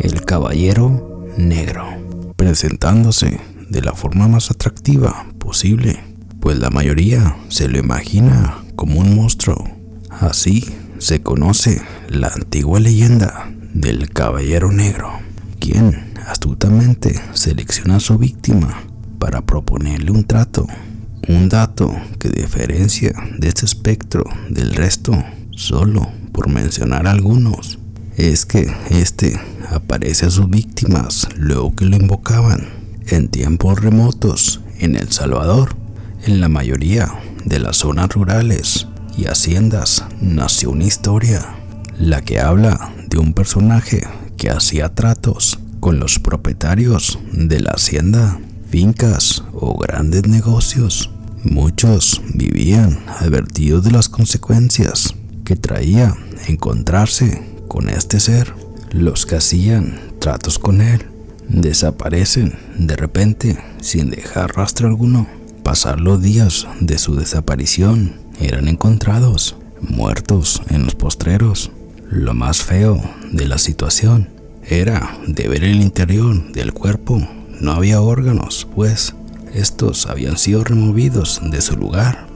el Caballero Negro, presentándose de la forma más atractiva posible, pues la mayoría se lo imagina como un monstruo. Así se conoce la antigua leyenda del Caballero Negro, quien astutamente selecciona a su víctima para proponerle un trato. Un dato que diferencia de este espectro del resto, solo por mencionar algunos, es que este aparece a sus víctimas luego que lo invocaban en tiempos remotos en El Salvador. En la mayoría de las zonas rurales y haciendas nació una historia, la que habla de un personaje que hacía tratos con los propietarios de la hacienda, fincas o grandes negocios. Muchos vivían advertidos de las consecuencias que traía encontrarse con este ser. Los que hacían tratos con él desaparecen de repente sin dejar rastro alguno. Pasar los días de su desaparición eran encontrados muertos en los postreros. Lo más feo de la situación era de ver el interior del cuerpo. No había órganos, pues estos habían sido removidos de su lugar.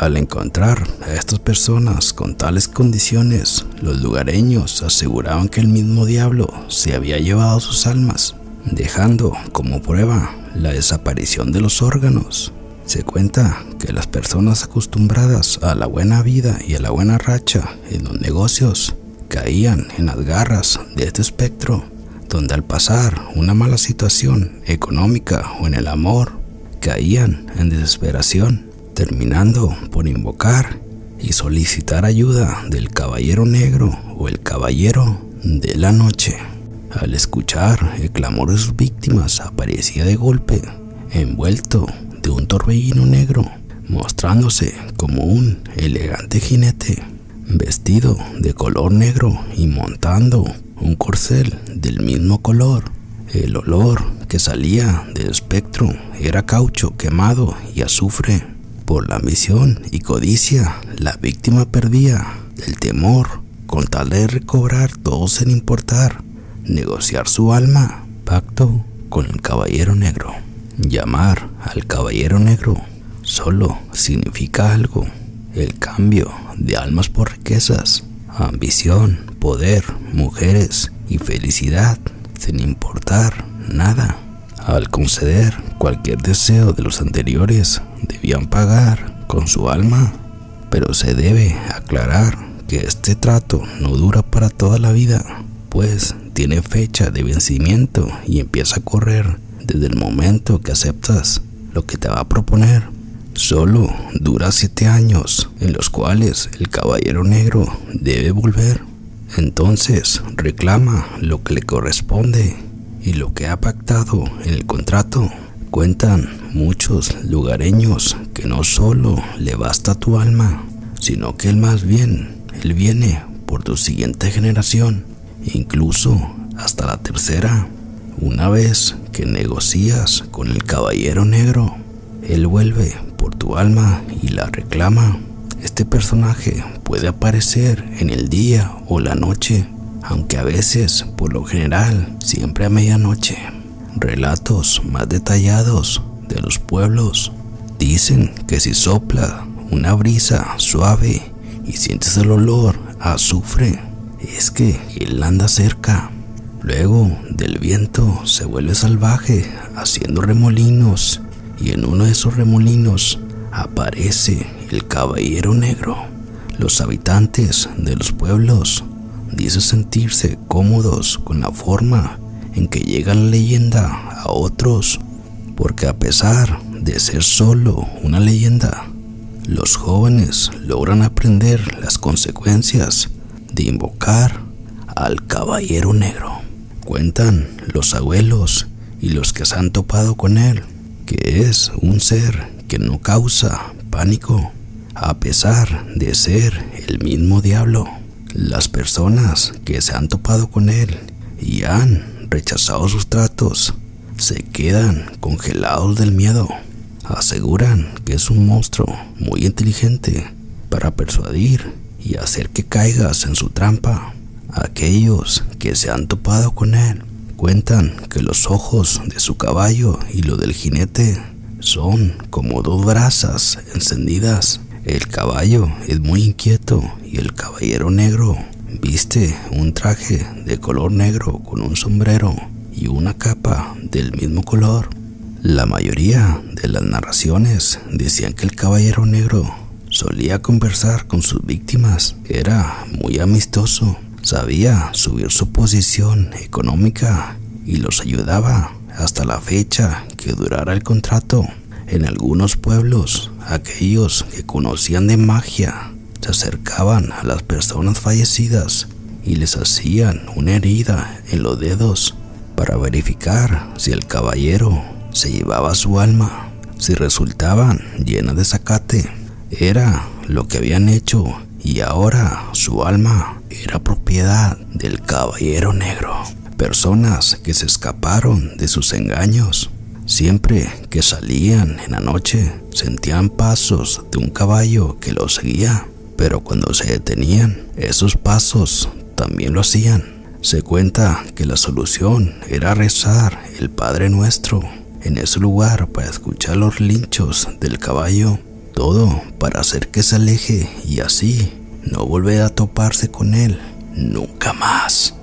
Al encontrar a estas personas con tales condiciones, los lugareños aseguraban que el mismo diablo se había llevado sus almas, dejando como prueba la desaparición de los órganos. Se cuenta que las personas acostumbradas a la buena vida y a la buena racha en los negocios caían en las garras de este espectro, donde al pasar una mala situación económica o en el amor, caían en desesperación, terminando por invocar y solicitar ayuda del caballero negro o el caballero de la noche. Al escuchar el clamor de sus víctimas aparecía de golpe, envuelto de un torbellino negro, mostrándose como un elegante jinete vestido de color negro y montando un corcel del mismo color. El olor que salía del espectro era caucho quemado y azufre. Por la ambición y codicia, la víctima perdía el temor con tal de recobrar todo sin importar, negociar su alma, pacto con el caballero negro. Llamar al caballero negro solo significa algo, el cambio de almas por riquezas, ambición, poder, mujeres y felicidad, sin importar nada. Al conceder cualquier deseo de los anteriores, debían pagar con su alma, pero se debe aclarar que este trato no dura para toda la vida, pues tiene fecha de vencimiento y empieza a correr desde el momento que aceptas lo que te va a proponer. Solo dura siete años en los cuales el caballero negro debe volver. Entonces reclama lo que le corresponde y lo que ha pactado en el contrato. Cuentan muchos lugareños que no solo le basta tu alma, sino que él más bien, él viene por tu siguiente generación, incluso hasta la tercera. Una vez que negocias con el caballero negro, él vuelve por tu alma y la reclama. Este personaje puede aparecer en el día o la noche, aunque a veces, por lo general, siempre a medianoche. Relatos más detallados de los pueblos dicen que si sopla una brisa suave y sientes el olor a azufre, es que él anda cerca. Luego del viento se vuelve salvaje, haciendo remolinos y en uno de esos remolinos aparece el caballero negro. Los habitantes de los pueblos dicen sentirse cómodos con la forma en que llega la leyenda a otros, porque a pesar de ser solo una leyenda, los jóvenes logran aprender las consecuencias de invocar al caballero negro. Cuentan los abuelos y los que se han topado con él que es un ser que no causa pánico, a pesar de ser el mismo diablo. Las personas que se han topado con él y han rechazado sus tratos se quedan congelados del miedo. Aseguran que es un monstruo muy inteligente para persuadir y hacer que caigas en su trampa. Aquellos que se han topado con él Cuentan que los ojos de su caballo y lo del jinete son como dos brasas encendidas. El caballo es muy inquieto y el caballero negro viste un traje de color negro con un sombrero y una capa del mismo color. La mayoría de las narraciones decían que el caballero negro solía conversar con sus víctimas, era muy amistoso, sabía subir su posición económica y los ayudaba hasta la fecha que durara el contrato. En algunos pueblos, aquellos que conocían de magia se acercaban a las personas fallecidas y les hacían una herida en los dedos para verificar si el caballero se llevaba su alma. Si resultaban llenas de zacate, era lo que habían hecho y ahora su alma era propiedad del caballero negro. Personas que se escaparon de sus engaños Siempre que salían en la noche sentían pasos de un caballo que los seguía, pero cuando se detenían, esos pasos también lo hacían. Se cuenta que la solución era rezar el Padre Nuestro en ese lugar para escuchar los linchos del caballo, todo para hacer que se aleje y así no volver a toparse con él nunca más.